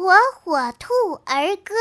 火火兔儿歌。